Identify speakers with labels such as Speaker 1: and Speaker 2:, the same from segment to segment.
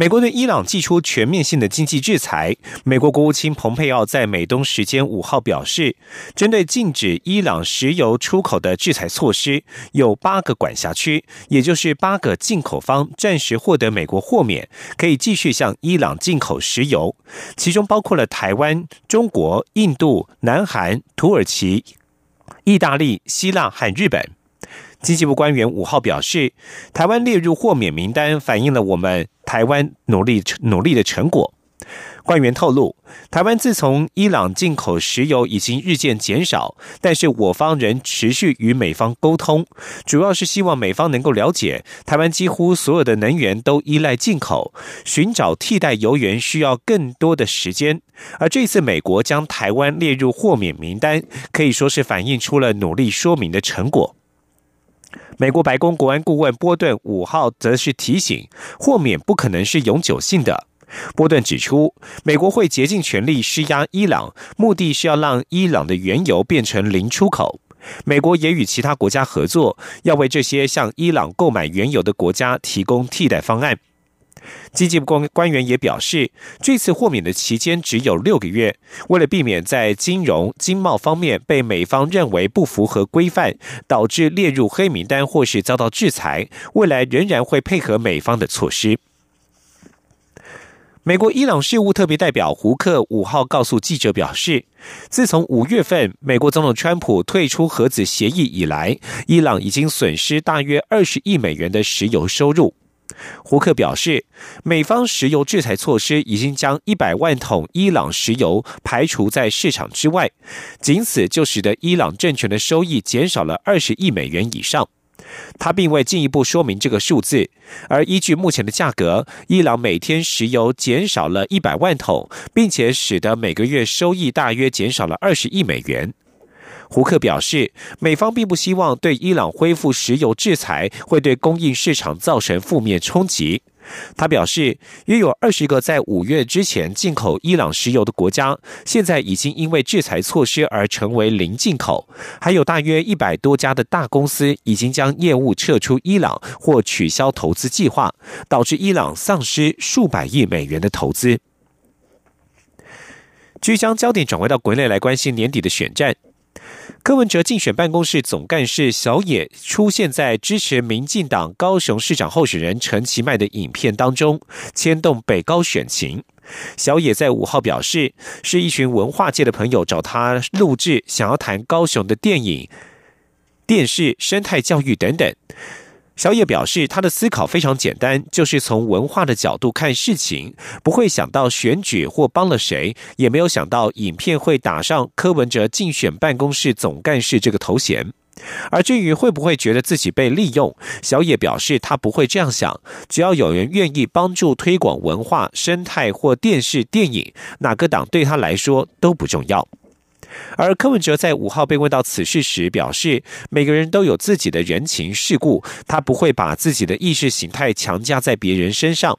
Speaker 1: 美国对伊朗寄出全面性的经济制裁。美国国务卿蓬佩奥在美东时间五号表示，针对禁止伊朗石油出口的制裁措施，有八个管辖区，也就是八个进口方暂时获得美国豁免，可以继续向伊朗进口石油，其中包括了台湾、中国、印度、南韩、土耳其、意大利、希腊和日本。经济部官员五号表示，台湾列入豁免名单，反映了我们台湾努力努力的成果。官员透露，台湾自从伊朗进口石油已经日渐减少，但是我方仍持续与美方沟通，主要是希望美方能够了解，台湾几乎所有的能源都依赖进口，寻找替代油源需要更多的时间。而这次美国将台湾列入豁免名单，可以说是反映出了努力说明的成果。美国白宫国安顾问波顿五号则是提醒，豁免不可能是永久性的。波顿指出，美国会竭尽全力施压伊朗，目的是要让伊朗的原油变成零出口。美国也与其他国家合作，要为这些向伊朗购买原油的国家提供替代方案。经济部官官员也表示，这次豁免的期间只有六个月，为了避免在金融经贸方面被美方认为不符合规范，导致列入黑名单或是遭到制裁，未来仍然会配合美方的措施。美国伊朗事务特别代表胡克五号告诉记者表示，自从五月份美国总统川普退出核子协议以来，伊朗已经损失大约二十亿美元的石油收入。胡克表示，美方石油制裁措施已经将一百万桶伊朗石油排除在市场之外，仅此就使得伊朗政权的收益减少了二十亿美元以上。他并未进一步说明这个数字，而依据目前的价格，伊朗每天石油减少了一百万桶，并且使得每个月收益大约减少了二十亿美元。胡克表示，美方并不希望对伊朗恢复石油制裁会对供应市场造成负面冲击。他表示，约有二十个在五月之前进口伊朗石油的国家，现在已经因为制裁措施而成为零进口；还有大约一百多家的大公司已经将业务撤出伊朗或取消投资计划，导致伊朗丧失数百亿美元的投资。据将焦点转回到国内来关心年底的选战。柯文哲竞选办公室总干事小野出现在支持民进党高雄市长候选人陈其迈的影片当中，牵动北高选情。小野在五号表示，是一群文化界的朋友找他录制，想要谈高雄的电影、电视、生态教育等等。小野表示，他的思考非常简单，就是从文化的角度看事情，不会想到选举或帮了谁，也没有想到影片会打上柯文哲竞选办公室总干事这个头衔。而至于会不会觉得自己被利用，小野表示他不会这样想，只要有人愿意帮助推广文化、生态或电视、电影，哪个党对他来说都不重要。而柯文哲在五号被问到此事时，表示每个人都有自己的人情世故，他不会把自己的意识形态强加在别人身上。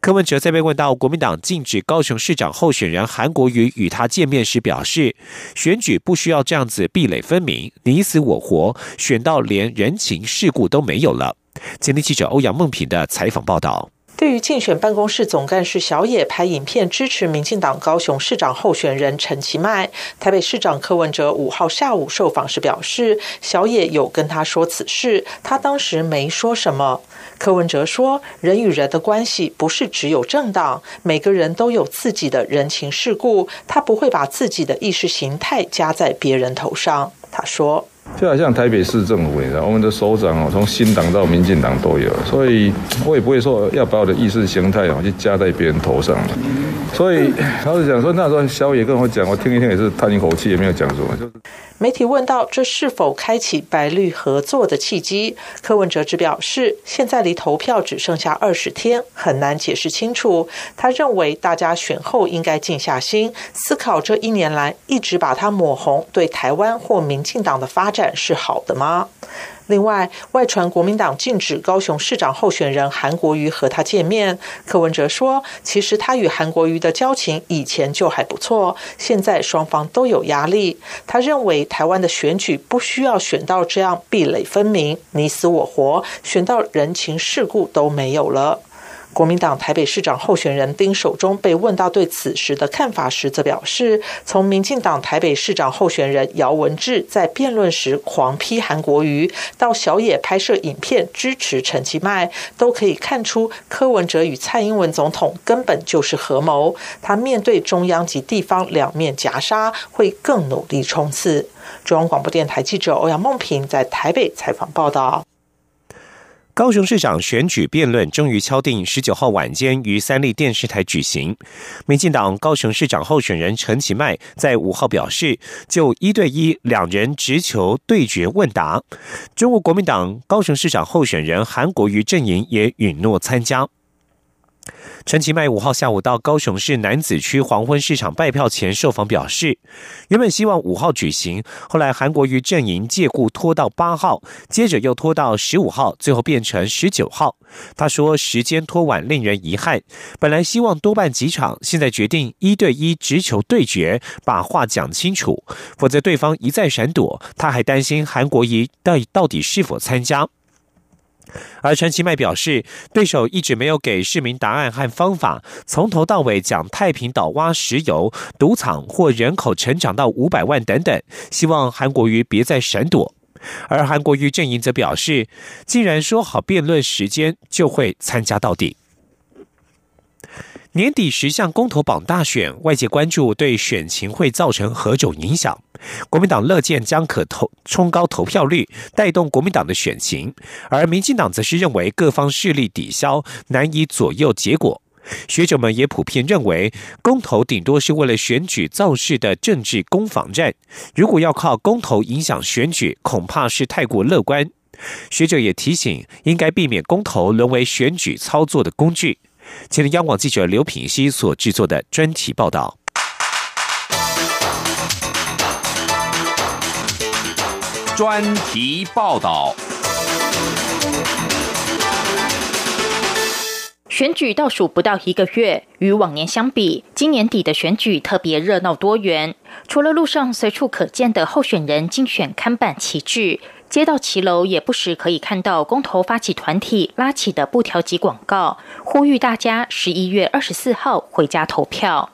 Speaker 1: 柯文哲在被问到国民党禁止高雄市长候选人韩国瑜与他见面时，表示选举不需要这样子壁垒分明、你死我活，选到连人情世故都没有了。今天记者欧阳梦平的采访报道。
Speaker 2: 对于竞选办公室总干事小野拍影片支持民进党高雄市长候选人陈其迈，台北市长柯文哲五号下午受访时表示，小野有跟他说此事，他当时没说什么。柯文哲说，人与人的关系不是只有政党，每个人都有自己的人情世故，他不会把自己的意识形态加在别人头上。他说。
Speaker 3: 就好像台北市政府，你知道，我们的首长哦，从新党到民进党都有，所以我也不会说要把我的意识形态哦去加在别人头上。所以他是讲说，那时候小野跟我讲，我听一听也是叹一口气，也没有讲什么。就是
Speaker 2: 媒体问到这是否开启白绿合作的契机，柯文哲只表示，现在离投票只剩下二十天，很难解释清楚。他认为大家选后应该静下心思考，这一年来一直把他抹红，对台湾或民进党的发展展是好的吗？另外，外传国民党禁止高雄市长候选人韩国瑜和他见面。柯文哲说，其实他与韩国瑜的交情以前就还不错，现在双方都有压力。他认为台湾的选举不需要选到这样壁垒分明、你死我活，选到人情世故都没有了。国民党台北市长候选人丁守中被问到对此时的看法时，则表示，从民进党台北市长候选人姚文智在辩论时狂批韩国瑜，到小野拍摄影片支持陈其迈，都可以看出柯文哲与蔡英文总统根本就是合谋。他面对中央及地方两面夹杀，会更努力冲刺。中央广播电台记者欧阳梦平在台北采访报道。
Speaker 1: 高雄市长选举辩论终于敲定，十九号晚间于三立电视台举行。民进党高雄市长候选人陈其迈在五号表示，就一对一两人直球对决问答。中国国民党高雄市长候选人韩国瑜阵营也允诺参加。陈其迈五号下午到高雄市南子区黄昏市场拜票前受访表示，原本希望五号举行，后来韩国瑜阵营借故拖到八号，接着又拖到十五号，最后变成十九号。他说时间拖晚令人遗憾，本来希望多办几场，现在决定一对一直球对决，把话讲清楚，否则对方一再闪躲，他还担心韩国瑜到到底是否参加。而陈其迈表示，对手一直没有给市民答案和方法，从头到尾讲太平岛挖石油、赌场或人口成长到五百万等等，希望韩国瑜别再闪躲。而韩国瑜阵营则表示，既然说好辩论时间，就会参加到底。年底十项公投榜大选，外界关注对选情会造成何种影响。国民党乐见将可投冲高投票率，带动国民党的选情；而民进党则是认为各方势力抵消，难以左右结果。学者们也普遍认为，公投顶多是为了选举造势的政治攻防战。如果要靠公投影响选举，恐怕是太过乐观。学者也提醒，应该避免公投沦为选举操作的工具。前天央广记者刘品熙所制作的专题报道。
Speaker 4: 专题报道。
Speaker 5: 选举倒数不到一个月，与往年相比，今年底的选举特别热闹多元。除了路上随处可见的候选人竞选看板旗帜。街道骑楼也不时可以看到公投发起团体拉起的布条及广告，呼吁大家十一月二十四号回家投票。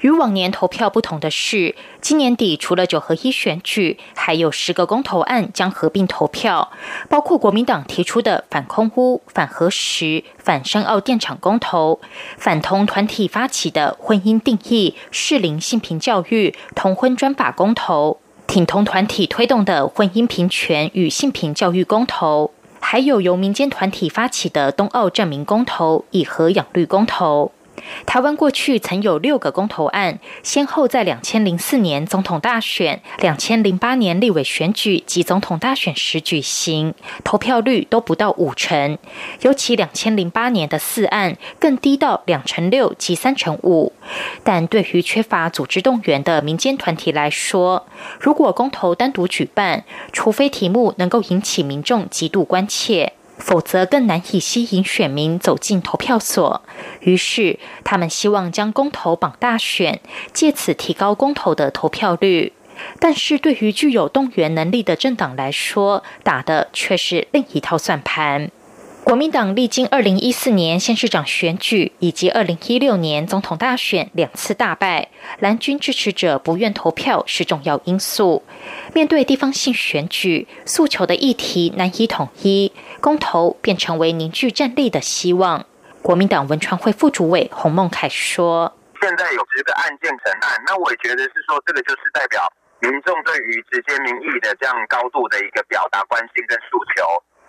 Speaker 5: 与往年投票不同的是，今年底除了九合一选举，还有十个公投案将合并投票，包括国民党提出的反空屋、反核实、反深澳电厂公投，反同团体发起的婚姻定义、适龄性平教育、同婚专法公投。挺同团体推动的婚姻平权与性平教育公投，还有由民间团体发起的冬奥证明公投、以和养绿公投。台湾过去曾有六个公投案，先后在两千零四年总统大选、两千零八年立委选举及总统大选时举行，投票率都不到五成。尤其两千零八年的四案更低到两成六及三成五。但对于缺乏组织动员的民间团体来说，如果公投单独举办，除非题目能够引起民众极度关切。否则更难以吸引选民走进投票所。于是，他们希望将公投绑大选，借此提高公投的投票率。但是对于具有动员能力的政党来说，打的却是另一套算盘。国民党历经二零一四年县市长选举以及二零一六年总统大选两次大败，蓝军支持者不愿投票是重要因素。面对地方性选举，诉求的议题难以统一，公投便成为凝聚战力的希望。国民党文传会副主委洪孟凯说：“
Speaker 6: 现在有这个案件成案，那我也觉得是说，这个就是代表民众对于直接民意的这样高度的一个表达关心跟诉求。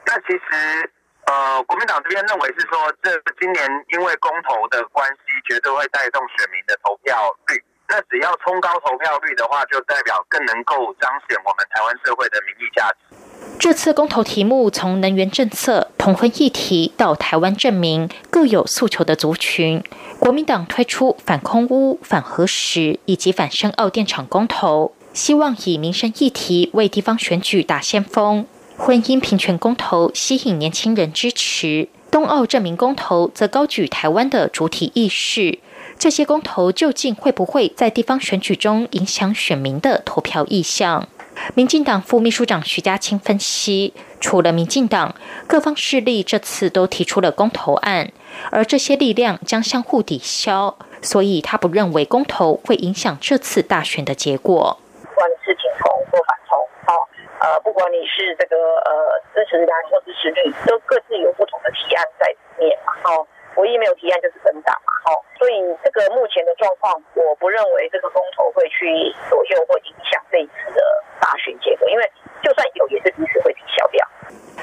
Speaker 6: 那其实。”呃，国民党这边认为是说，这今年因为公投的关系，绝对会带动选民的投票率。那只要冲高投票率的话，就代表更能够彰显我们台湾社会的民意价值。
Speaker 5: 这次公投题目从能源政策、同婚议题到台湾证明各有诉求的族群，国民党推出反空污、反核实以及反深澳电厂公投，希望以民生议题为地方选举打先锋。婚姻平权公投吸引年轻人支持，东澳证明公投则高举台湾的主体意识。这些公投究竟会不会在地方选举中影响选民的投票意向？民进党副秘书长徐家清分析，除了民进党，各方势力这次都提出了公投案，而这些力量将相互抵消，所以他不认为公投会影响这次大选的结果。
Speaker 7: 不管是挺从或反从，哦，呃，不管你是这个呃支持蓝或支持绿，都各自有不同的提案在里面嘛，哦。唯一没有提案就是分党嘛，哦，所以这个目前的状况，我不认为这个公投会去左右或影响这一次的大选结果，因为就算有，也是彼此会抵消掉。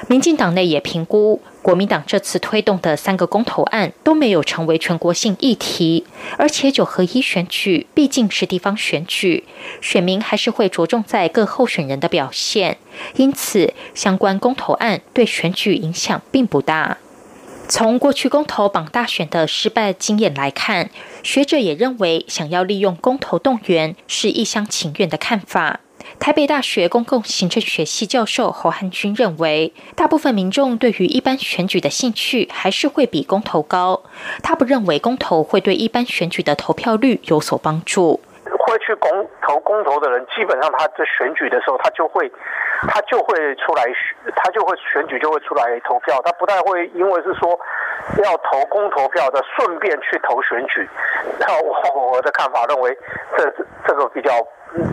Speaker 5: 民进党内也评估，国民党这次推动的三个公投案都没有成为全国性议题，而且九合一选举毕竟是地方选举，选民还是会着重在各候选人的表现，因此相关公投案对选举影响并不大。从过去公投榜大选的失败经验来看，学者也认为，想要利用公投动员是一厢情愿的看法。台北大学公共行政学系教授侯汉军认为，大部分民众对于一般选举的兴趣还是会比公投高。他不认为公投会对一般选举的投票率有所帮助。
Speaker 8: 会去公投公投的人，基本上他在选举的时候，他就会。他就会出来选，他就会选举就会出来投票，他不太会因为是说要投公投票的，顺便去投选举。那我我的看法认为，这这个比较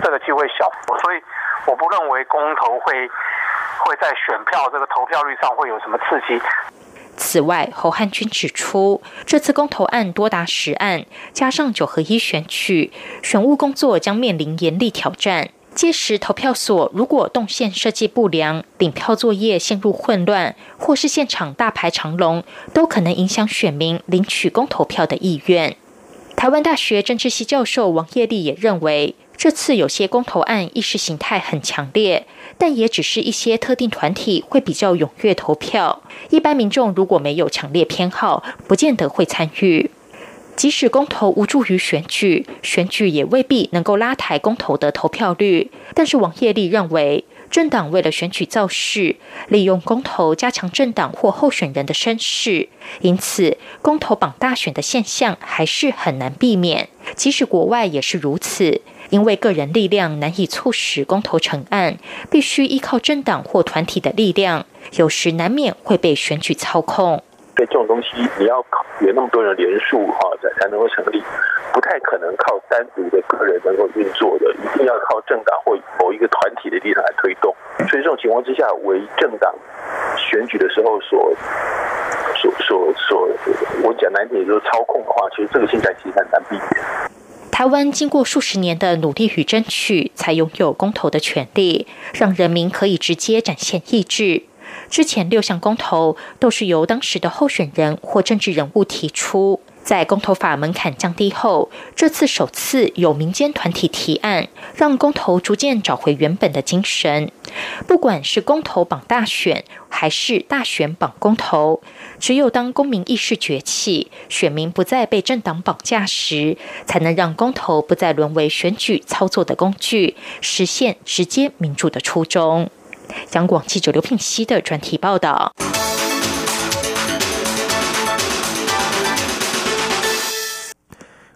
Speaker 8: 这个机会小，所以我不认为公投会会在选票这个投票率上会有什么刺激。
Speaker 5: 此外，侯汉军指出，这次公投案多达十案，加上九合一选举，选务工作将面临严厉挑战。届时，投票所如果动线设计不良、领票作业陷入混乱，或是现场大排长龙，都可能影响选民领取公投票的意愿。台湾大学政治系教授王业立也认为，这次有些公投案意识形态很强烈，但也只是一些特定团体会比较踊跃投票，一般民众如果没有强烈偏好，不见得会参与。即使公投无助于选举，选举也未必能够拉抬公投的投票率。但是王业立认为，政党为了选举造势，利用公投加强政党或候选人的声势，因此公投榜大选的现象还是很难避免。即使国外也是如此，因为个人力量难以促使公投成案，必须依靠政党或团体的力量，有时难免会被选举操控。
Speaker 9: 对这种东西，你要有那么多人连数哈，才才能够成立，不太可能靠单独的个人能够运作的，一定要靠政党或某一个团体的力量来推动。所以这种情况之下，为政党选举的时候所所所所，我讲难听点就是操控的话，其实这个现象其实很难避免。
Speaker 5: 台湾经过数十年的努力与争取，才拥有公投的权利，让人民可以直接展现意志。之前六项公投都是由当时的候选人或政治人物提出，在公投法门槛降低后，这次首次有民间团体提案，让公投逐渐找回原本的精神。不管是公投绑大选，还是大选绑公投，只有当公民意识崛起，选民不再被政党绑架时，才能让公投不再沦为选举操作的工具，实现直接民主的初衷。央广记者刘聘熙的专题报道。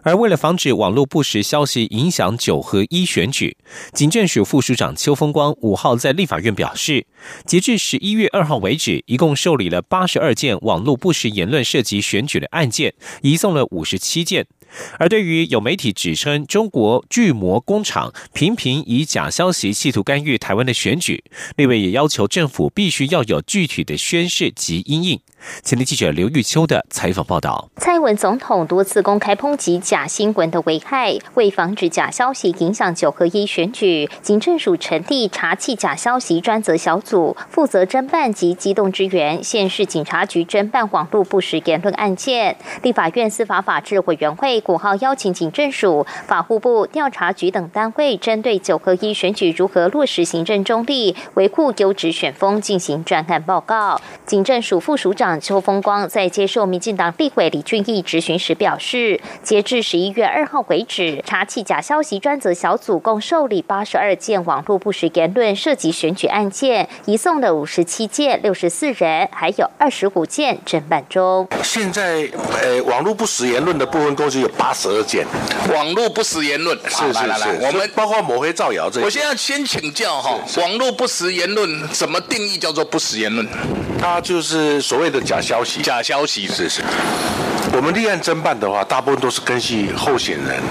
Speaker 1: 而为了防止网络不实消息影响九合一选举，警政署副署长邱风光五号在立法院表示，截至十一月二号为止，一共受理了八十二件网络不实言论涉及选举的案件，移送了五十七件。而对于有媒体指称中国巨魔工厂频频以假消息企图干预台湾的选举，立委也要求政府必须要有具体的宣誓及阴应。前天记者刘玉秋的采访报道：
Speaker 10: 蔡文总统多次公开抨击假新闻的危害，为防止假消息影响九合一选举，警政署成立查缉假消息专责小组，负责侦办及机动支援县市警察局侦办网络不实言论案件。立法院司法法制委员会古号邀请警政署、法务部、调查局等单位，针对九合一选举如何落实行政中立、维护优质选风进行专案报告。警政署副署长。邱风光在接受民进党立委李俊毅质询时表示，截至十一月二号为止，查缉假消息专责小组共受理八十二件网络不实言论涉及选举案件，移送了五十七件，六十四人，还有二十五件侦办中。
Speaker 11: 现在，呃，网络不实言论的部分共计有八十二件。
Speaker 12: 网络不实言论，
Speaker 11: 是是是，我们包括抹黑造谣这些。
Speaker 12: 我现在先请教哈，网络不实言论怎么定义叫做不实言论？
Speaker 11: 它就是所谓的假消息，
Speaker 12: 假消息
Speaker 11: 是是。我们立案侦办的话，大部分都是根据候选人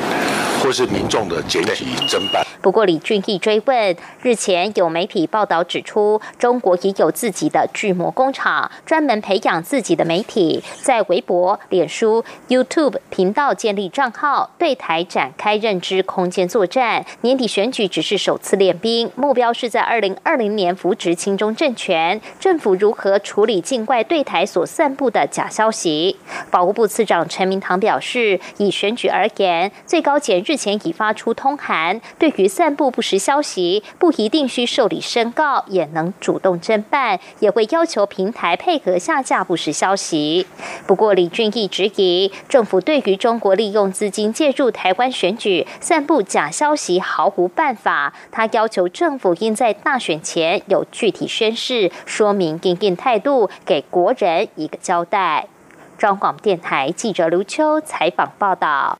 Speaker 11: 或是民众的检举侦办。
Speaker 10: 不过，李俊毅追问，日前有媒体报道指出，中国也有自己的巨魔工厂，专门培养自己的媒体，在微博、脸书、YouTube 频道建立账号，对台展开认知空间作战。年底选举只是首次练兵，目标是在二零二零年扶植亲中政权。政府如何处理境外对台所散布的假消息？保务部次长陈明堂表示，以选举而言，最高检日前已发出通函，对于散布不实消息，不一定需受理申告，也能主动侦办，也会要求平台配合下架不实消息。不过，李俊毅质疑政府对于中国利用资金介入台湾选举、散布假消息毫无办法。他要求政府应在大选前有具体宣誓，说明应应态度，给国人一个交代。中广电台记者刘秋采访报道。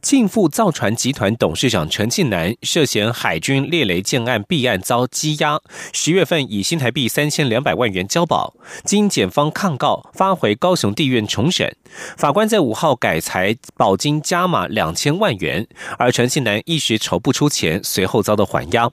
Speaker 1: 庆富造船集团董事长陈庆南涉嫌海军猎雷舰案弊案遭羁押，十月份以新台币三千两百万元交保，经检方抗告，发回高雄地院重审。法官在五号改裁保金加码两千万元，而陈庆南一时筹不出钱，随后遭到还押。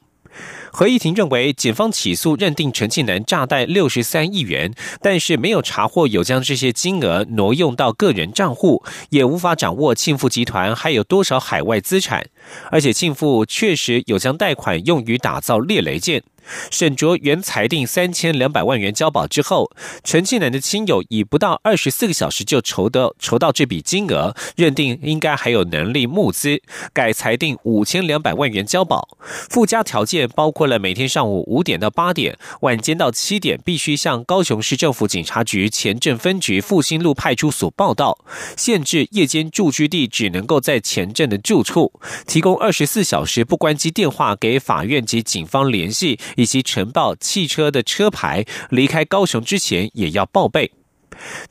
Speaker 1: 合议庭认为，检方起诉认定陈庆南诈贷六十三亿元，但是没有查获有将这些金额挪用到个人账户，也无法掌握庆富集团还有多少海外资产，而且庆富确实有将贷款用于打造猎雷舰。沈卓原裁定三千两百万元交保之后，陈庆南的亲友以不到二十四个小时就筹得筹到这笔金额，认定应该还有能力募资，改裁定五千两百万元交保。附加条件包括了每天上午五点到八点，晚间到七点必须向高雄市政府警察局前镇分局复兴路派出所报到，限制夜间住居地只能够在前镇的住处，提供二十四小时不关机电话给法院及警方联系。以及呈报汽车的车牌，离开高雄之前也要报备。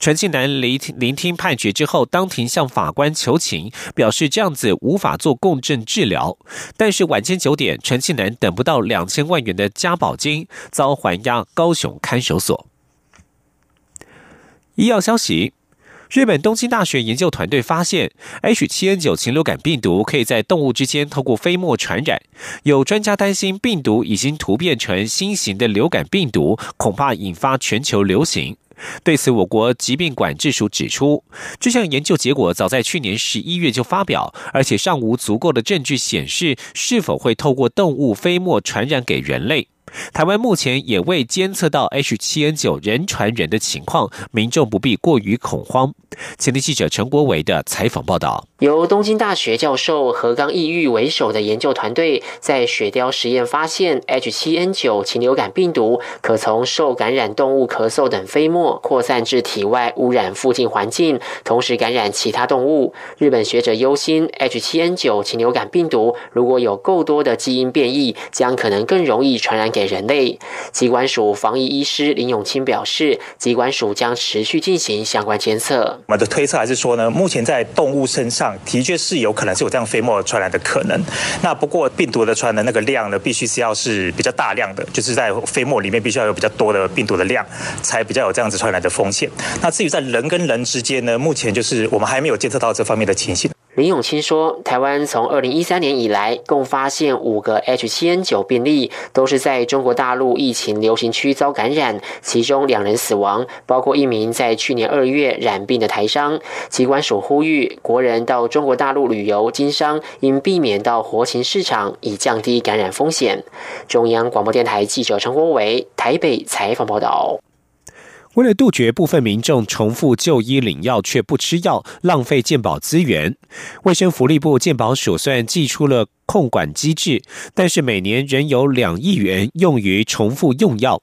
Speaker 1: 陈庆南聆聆听判决之后，当庭向法官求情，表示这样子无法做共振治疗。但是晚间九点，陈庆南等不到两千万元的加保金，遭还押高雄看守所。医药消息。日本东京大学研究团队发现，H7N9 禽流感病毒可以在动物之间透过飞沫传染。有专家担心，病毒已经突变成新型的流感病毒，恐怕引发全球流行。对此，我国疾病管制署指出，这项研究结果早在去年十一月就发表，而且尚无足够的证据显示是否会透过动物飞沫传染给人类。台湾目前也未监测到 H7N9 人传人的情况，民众不必过于恐慌。前天记者陈国伟的采访报道。
Speaker 13: 由东京大学教授何刚义玉为首的研究团队，在雪貂实验发现，H7N9 禽流感病毒可从受感染动物咳嗽等飞沫扩散至体外，污染附近环境，同时感染其他动物。日本学者忧心，H7N9 禽流感病毒如果有够多的基因变异，将可能更容易传染给人类。机关署防疫医师林永清表示，机关署将持续进行相关监测。
Speaker 14: 我们的推测还是说呢，目前在动物身上。的确是有可能是有这样飞沫传染的可能，那不过病毒的传染的那个量呢，必须是要是比较大量的，就是在飞沫里面必须要有比较多的病毒的量，才比较有这样子传染的风险。那至于在人跟人之间呢，目前就是我们还没有监测到这方面的情形。
Speaker 13: 林永清说，台湾从二零一三年以来，共发现五个 H7N9 病例，都是在中国大陆疫情流行区遭感染，其中两人死亡，包括一名在去年二月染病的台商。机关署呼吁国人到中国大陆旅游经商，应避免到活禽市场，以降低感染风险。中央广播电台记者陈国伟台北采访报道。
Speaker 1: 为了杜绝部分民众重复就医领药却不吃药，浪费健保资源，卫生福利部健保署虽然寄出了控管机制，但是每年仍有两亿元用于重复用药。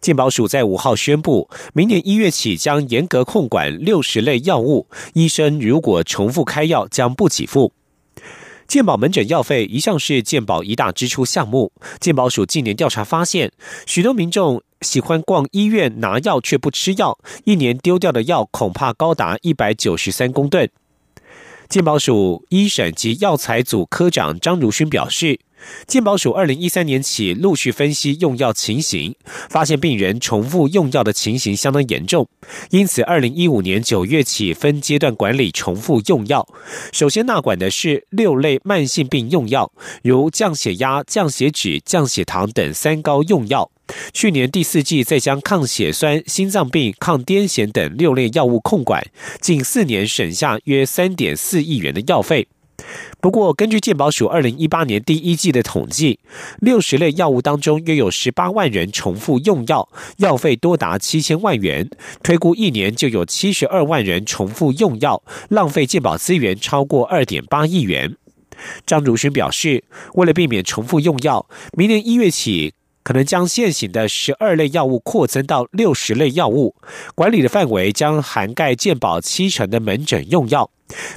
Speaker 1: 健保署在五号宣布，明年一月起将严格控管六十类药物，医生如果重复开药将不给付。健保门诊药费一向是健保一大支出项目。健保署近年调查发现，许多民众喜欢逛医院拿药却不吃药，一年丢掉的药恐怕高达一百九十三公吨。健保署医审及药材组科长张如勋表示。健保署二零一三年起陆续分析用药情形，发现病人重复用药的情形相当严重，因此二零一五年九月起分阶段管理重复用药。首先纳管的是六类慢性病用药，如降血压、降血脂、降血糖等三高用药。去年第四季再将抗血栓、心脏病、抗癫痫等六类药物控管，近四年省下约三点四亿元的药费。不过，根据健保署二零一八年第一季的统计，六十类药物当中约有十八万人重复用药，药费多达七千万元。推估一年就有七十二万人重复用药，浪费健保资源超过二点八亿元。张如勋表示，为了避免重复用药，明年一月起。可能将现行的十二类药物扩增到六十类药物，管理的范围将涵盖健保七成的门诊用药。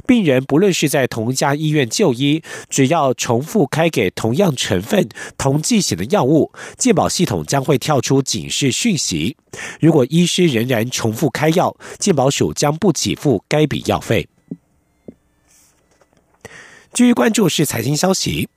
Speaker 1: 病人不论是在同一家医院就医，只要重复开给同样成分、同剂型的药物，健保系统将会跳出警示讯息。如果医师仍然重复开药，健保署将不给付该笔药费。继续关注是财经消息。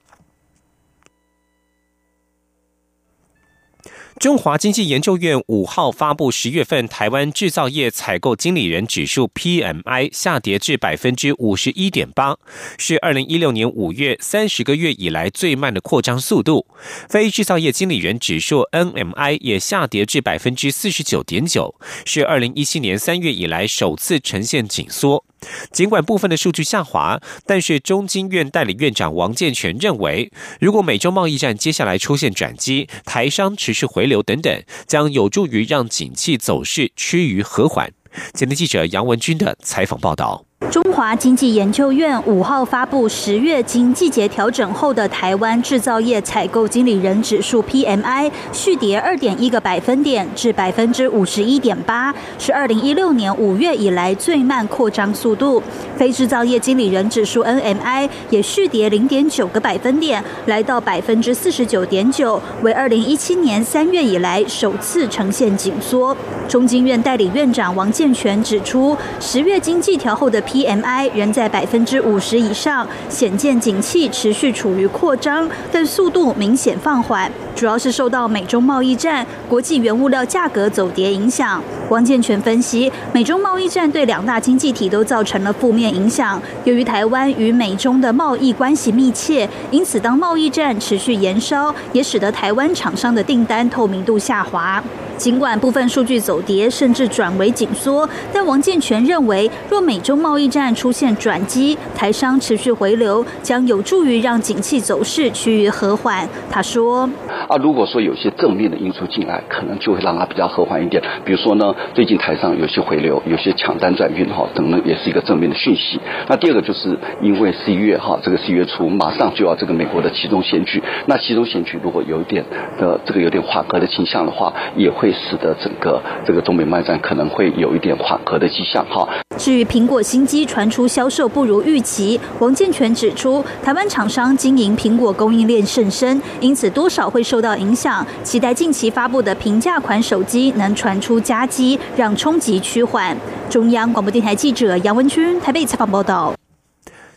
Speaker 1: 中华经济研究院五号发布十月份台湾制造业采购经理人指数 PMI 下跌至百分之五十一点八，是二零一六年五月三十个月以来最慢的扩张速度。非制造业经理人指数 NMI 也下跌至百分之四十九点九，是二零一七年三月以来首次呈现紧缩。尽管部分的数据下滑，但是中经院代理院长王健全认为，如果美洲贸易战接下来出现转机，台商持续回流等等，将有助于让景气走势趋于和缓。前天记者杨文军的采访报道。
Speaker 15: 中华经济研究院五号发布十月经季节调整后的台湾制造业采购经理人指数 PMI 续跌二点一个百分点至百分之五十一点八，是二零一六年五月以来最慢扩张速度。非制造业经理人指数 NMI 也续跌零点九个百分点，来到百分之四十九点九，为二零一七年三月以来首次呈现紧缩。中经院代理院长王健全指出，十月经济调后的 PMI 仍在百分之五十以上，显见景气持续处于扩张，但速度明显放缓，主要是受到美中贸易战、国际原物料价格走跌影响。王建全分析，美中贸易战对两大经济体都造成了负面影响。由于台湾与美中的贸易关系密切，因此当贸易战持续延烧，也使得台湾厂商的订单透明度下滑。尽管部分数据走跌，甚至转为紧缩，但王建全认为，若美中贸易战出现转机，台商持续回流，将有助于让景气走势趋于和缓。他说：“
Speaker 16: 啊，如果说有些正面的因素进来，可能就会让它比较和缓一点。比如说呢，最近台上有些回流，有些抢单转运哈，等等，也是一个正面的讯息。那第二个就是因为十一月哈，这个十一月初马上就要这个美国的其中选举，那其中选举如果有一点的这个有点缓和的倾向的话，也会使得整个这个中美贸易战可能会有一点缓和的迹象哈。
Speaker 15: 至于苹果新机传出销售不如预期，王建全指出，台湾厂商经营苹果供应链甚深，因此多少会受到影响。期待近期发布的平价款手机能传出加机，让冲击趋缓。中央广播电台记者杨文军台北采访报道。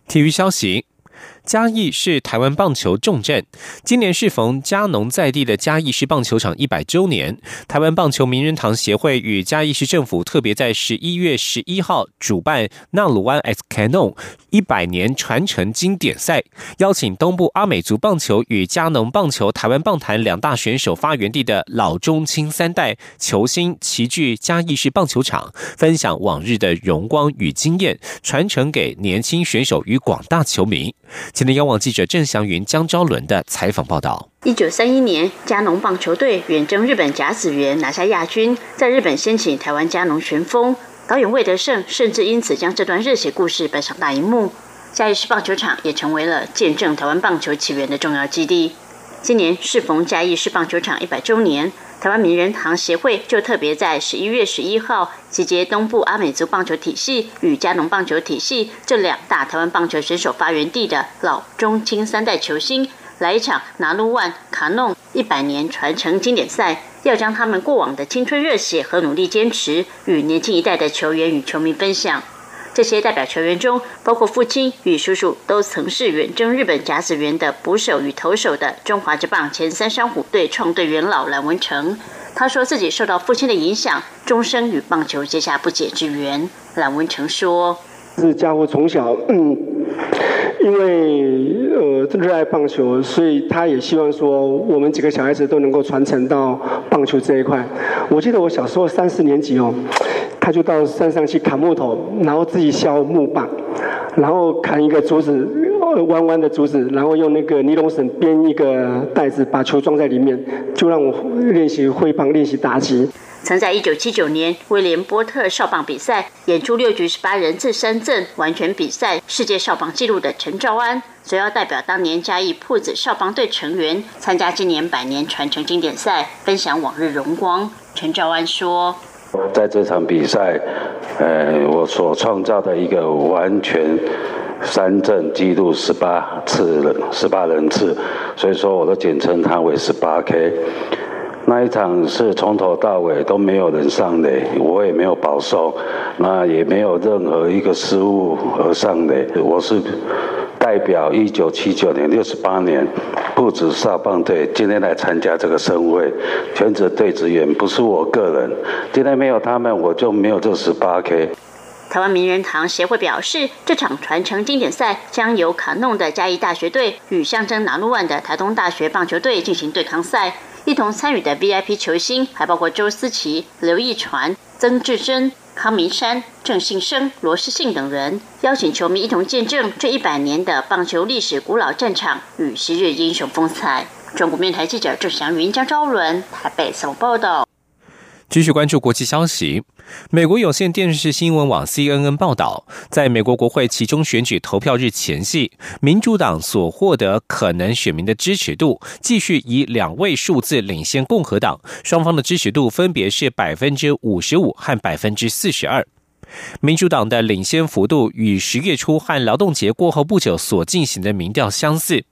Speaker 1: 体育消息。嘉义是台湾棒球重镇，今年适逢嘉农在地的嘉义市棒球场一百周年，台湾棒球名人堂协会与嘉义市政府特别在十一月十一号主办纳鲁湾 X Canon 一百年传承经典赛，邀请东部阿美族棒球与嘉农棒球台湾棒坛两大选手发源地的老中青三代球星齐聚嘉义市棒球场，分享往日的荣光与经验，传承给年轻选手与广大球迷。今天央网记者郑祥云、江昭伦的采访报道：
Speaker 17: 一九三一年，加农棒球队远征日本甲子园，拿下亚军，在日本掀起台湾加农旋风。导演魏德胜甚至因此将这段热血故事搬上大荧幕。嘉义市棒球场也成为了见证台湾棒球起源的重要基地。今年适逢嘉义市棒球场一百周年。台湾名人堂协会就特别在十一月十一号集结东部阿美族棒球体系与加农棒球体系这两大台湾棒球选手发源地的老中青三代球星，来一场拿路万卡弄一百年传承经典赛，要将他们过往的青春热血和努力坚持与年轻一代的球员与球迷分享。这些代表球员中，包括父亲与叔叔都曾是远征日本甲子园的捕手与投手的中华之棒前三山虎队创队元老蓝文成。他说自己受到父亲的影响，终生与棒球结下不解之缘。蓝文成说：“
Speaker 18: 这家伙从小，嗯，因为呃热爱棒球，所以他也希望说我们几个小孩子都能够传承到棒球这一块。我记得我小时候三四年级哦。”他就到山上去砍木头，然后自己削木棒，然后砍一个竹子，弯弯的竹子，然后用那个尼龙绳编一个袋子，把球装在里面，就让我练习挥棒，练习打击。
Speaker 17: 曾在一九七九年威廉波特少棒比赛演出六局十八人次三振完全比赛世界少棒纪录的陈兆安，则要代表当年嘉义铺子少棒队成员参加今年百年传承经典赛，分享往日荣光。陈兆安说。
Speaker 19: 在这场比赛，呃，我所创造的一个完全三振纪录十八次人，十八人次，所以说我都简称它为十八 K。那一场是从头到尾都没有人上垒，我也没有保送，那也没有任何一个失误而上垒，我是。代表一九七九年六十八年不止少棒队今天来参加这个盛会，全职队职员不是我个人，今天没有他们我就没有这十八 K。
Speaker 17: 台湾名人堂协会表示，这场传承经典赛将由卡弄的嘉义大学队与象征南路万的台东大学棒球队进行对抗赛，一同参与的 VIP 球星还包括周思齐、刘义传、曾志珍。康明山、郑信生、罗世信等人邀请球迷一同见证这一百年的棒球历史古老战场与昔日英雄风采。中国面台记者郑祥云、张昭伦台北送报道。
Speaker 1: 继续关注国际消息。美国有线电视新闻网 CNN 报道，在美国国会其中选举投票日前夕，民主党所获得可能选民的支持度继续以两位数字领先共和党，双方的支持度分别是百分之五十五和百分之四十二。民主党的领先幅度与十月初和劳动节过后不久所进行的民调相似。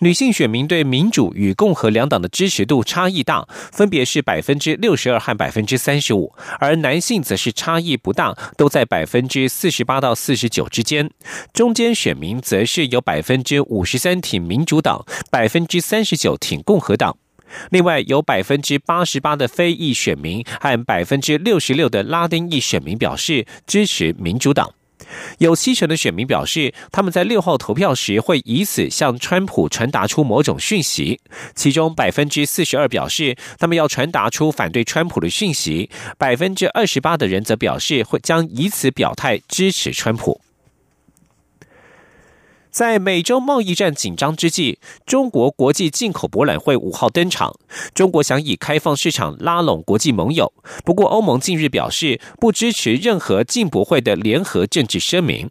Speaker 1: 女性选民对民主与共和两党的支持度差异大，分别是百分之六十二和百分之三十五，而男性则是差异不大，都在百分之四十八到四十九之间。中间选民则是有百分之五十三挺民主党，百分之三十九挺共和党。另外，有百分之八十八的非裔选民和百分之六十六的拉丁裔选民表示支持民主党。有七成的选民表示，他们在六号投票时会以此向川普传达出某种讯息。其中百分之四十二表示，他们要传达出反对川普的讯息；百分之二十八的人则表示会将以此表态支持川普。在美洲贸易战紧张之际，中国国际进口博览会五号登场。中国想以开放市场拉拢国际盟友，不过欧盟近日表示不支持任何进博会的联合政治声明。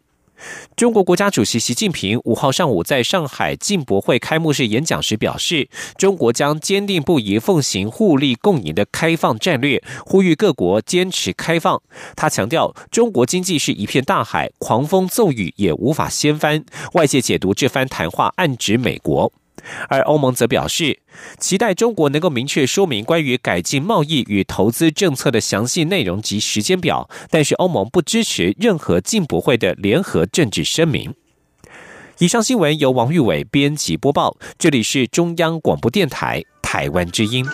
Speaker 1: 中国国家主席习近平五号上午在上海进博会开幕式演讲时表示，中国将坚定不移奉行互利共赢的开放战略，呼吁各国坚持开放。他强调，中国经济是一片大海，狂风骤雨也无法掀翻。外界解读这番谈话暗指美国。而欧盟则表示，期待中国能够明确说明关于改进贸易与投资政策的详细内容及时间表，但是欧盟不支持任何进博会的联合政治声明。以上新闻由王玉伟编辑播报，这里是中央广播电台台湾之音。